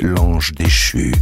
l'ange déchu.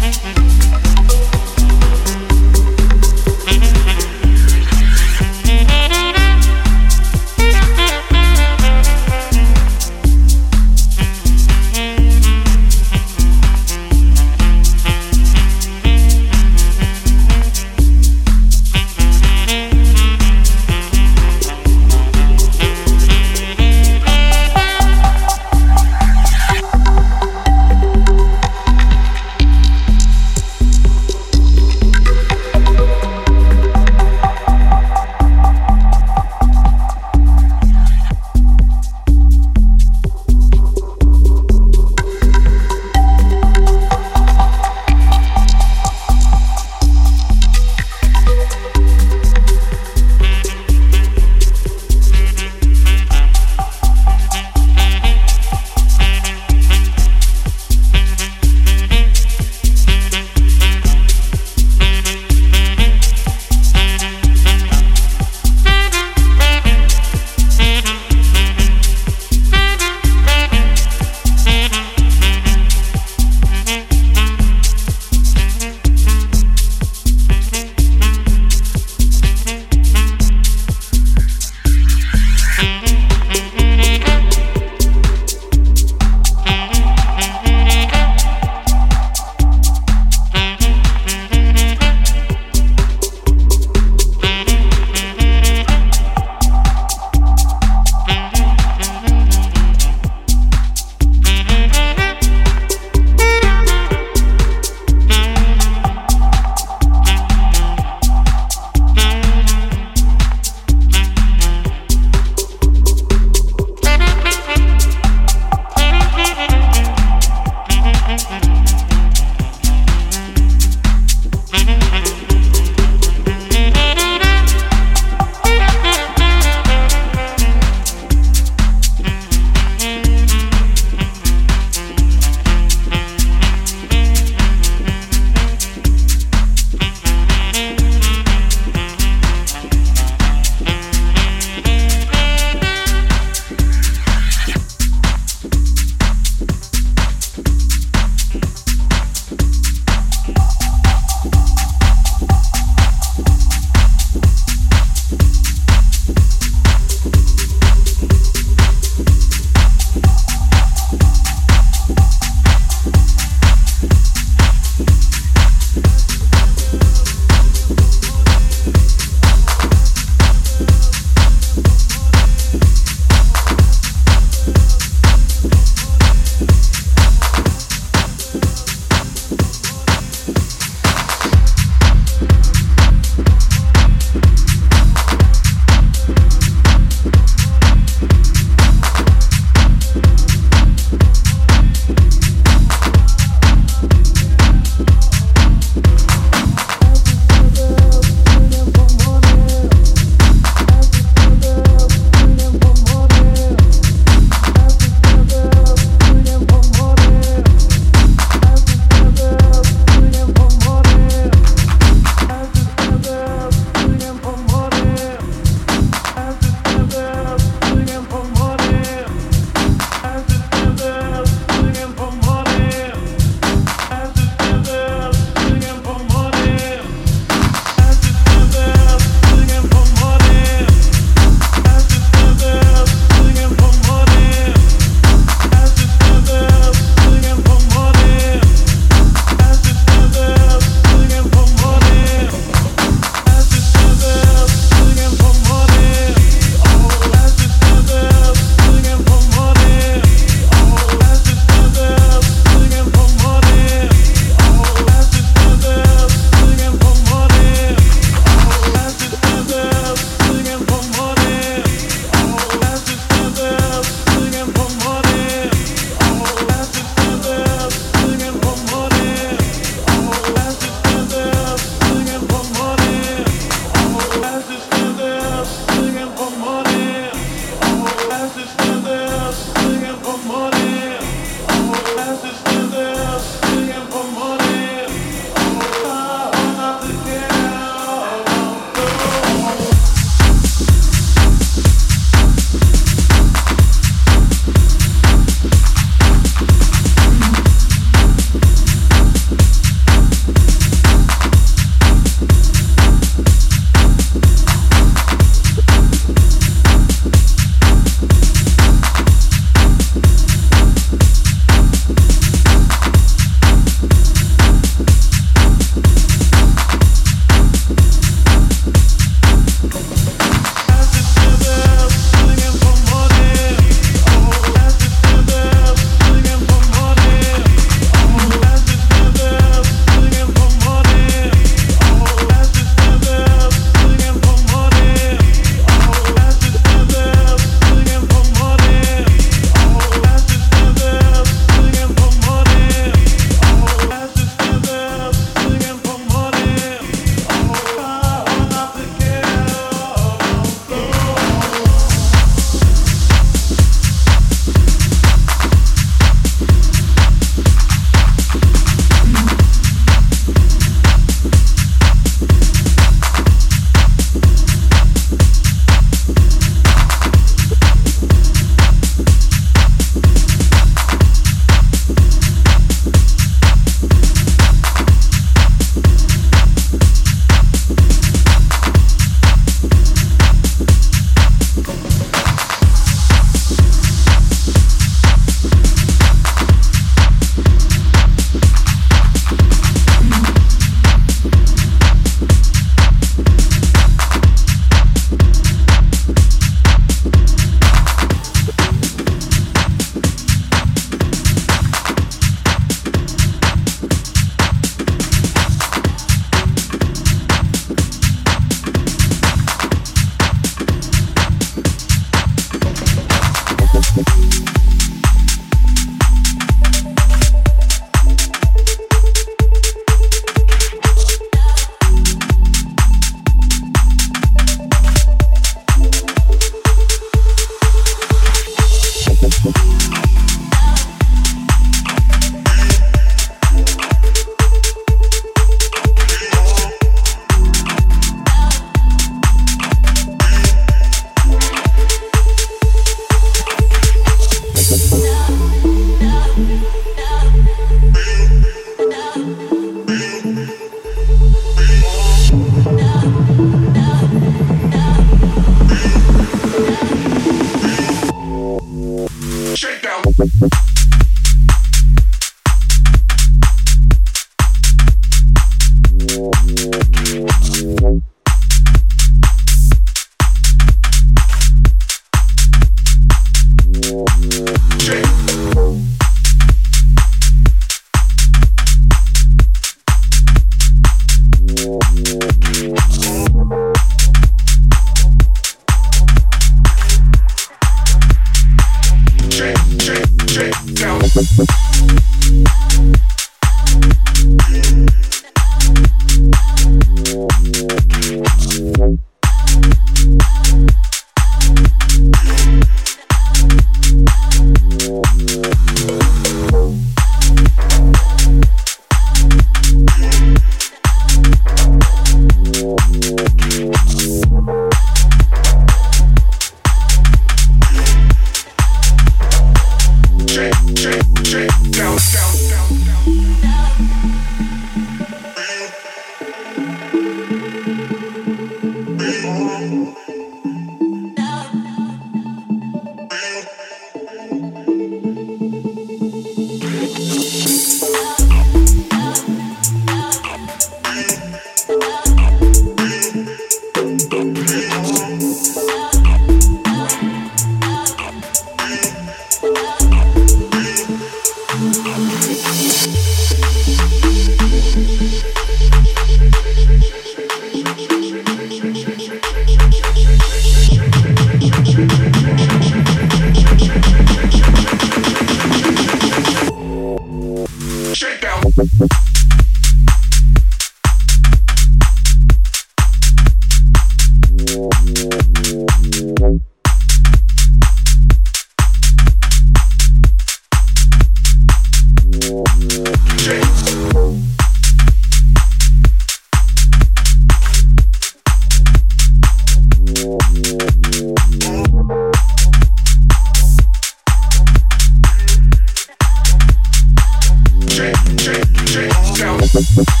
Thank you.